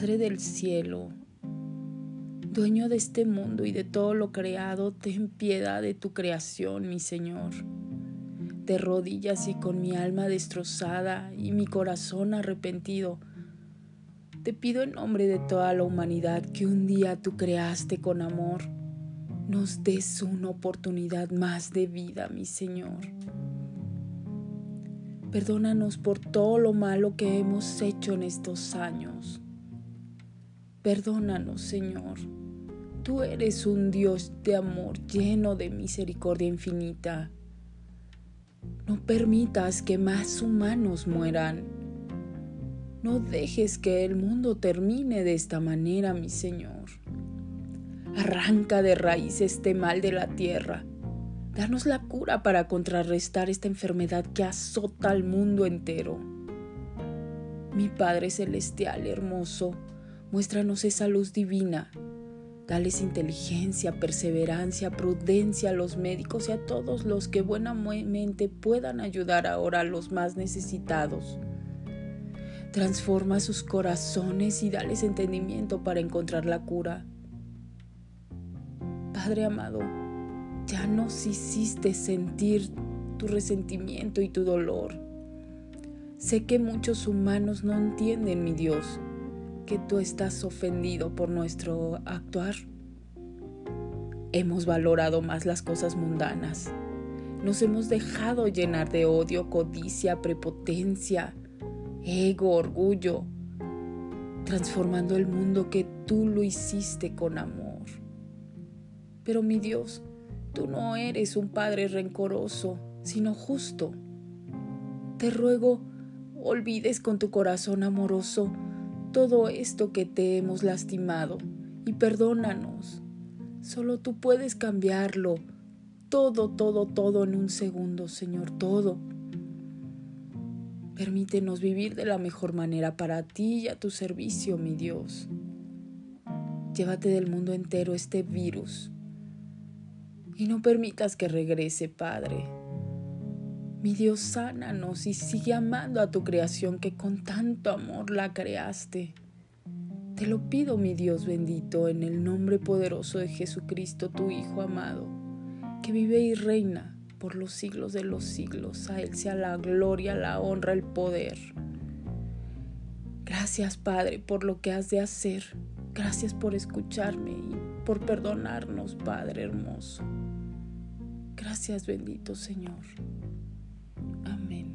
Padre del cielo, dueño de este mundo y de todo lo creado, ten piedad de tu creación, mi Señor. De rodillas y con mi alma destrozada y mi corazón arrepentido, te pido en nombre de toda la humanidad que un día tú creaste con amor, nos des una oportunidad más de vida, mi Señor. Perdónanos por todo lo malo que hemos hecho en estos años. Perdónanos, Señor. Tú eres un Dios de amor lleno de misericordia infinita. No permitas que más humanos mueran. No dejes que el mundo termine de esta manera, mi Señor. Arranca de raíz este mal de la tierra. Danos la cura para contrarrestar esta enfermedad que azota al mundo entero. Mi Padre Celestial hermoso, muéstranos esa luz divina Dales inteligencia, perseverancia, prudencia a los médicos y a todos los que buenamente puedan ayudar ahora a los más necesitados. Transforma sus corazones y dales entendimiento para encontrar la cura. Padre amado, ya nos hiciste sentir tu resentimiento y tu dolor. Sé que muchos humanos no entienden, mi Dios, que tú estás ofendido por nuestro actuar. Hemos valorado más las cosas mundanas. Nos hemos dejado llenar de odio, codicia, prepotencia, ego, orgullo, transformando el mundo que tú lo hiciste con amor. Pero mi Dios, tú no eres un Padre rencoroso, sino justo. Te ruego, olvides con tu corazón amoroso todo esto que te hemos lastimado y perdónanos. Solo tú puedes cambiarlo. Todo, todo, todo en un segundo, Señor, todo. Permítenos vivir de la mejor manera para ti y a tu servicio, mi Dios. Llévate del mundo entero este virus y no permitas que regrese, Padre. Mi Dios, sánanos y sigue amando a tu creación que con tanto amor la creaste. Te lo pido, mi Dios bendito, en el nombre poderoso de Jesucristo, tu Hijo amado, que vive y reina por los siglos de los siglos. A Él sea la gloria, la honra, el poder. Gracias, Padre, por lo que has de hacer. Gracias por escucharme y por perdonarnos, Padre hermoso. Gracias, bendito Señor. Amén.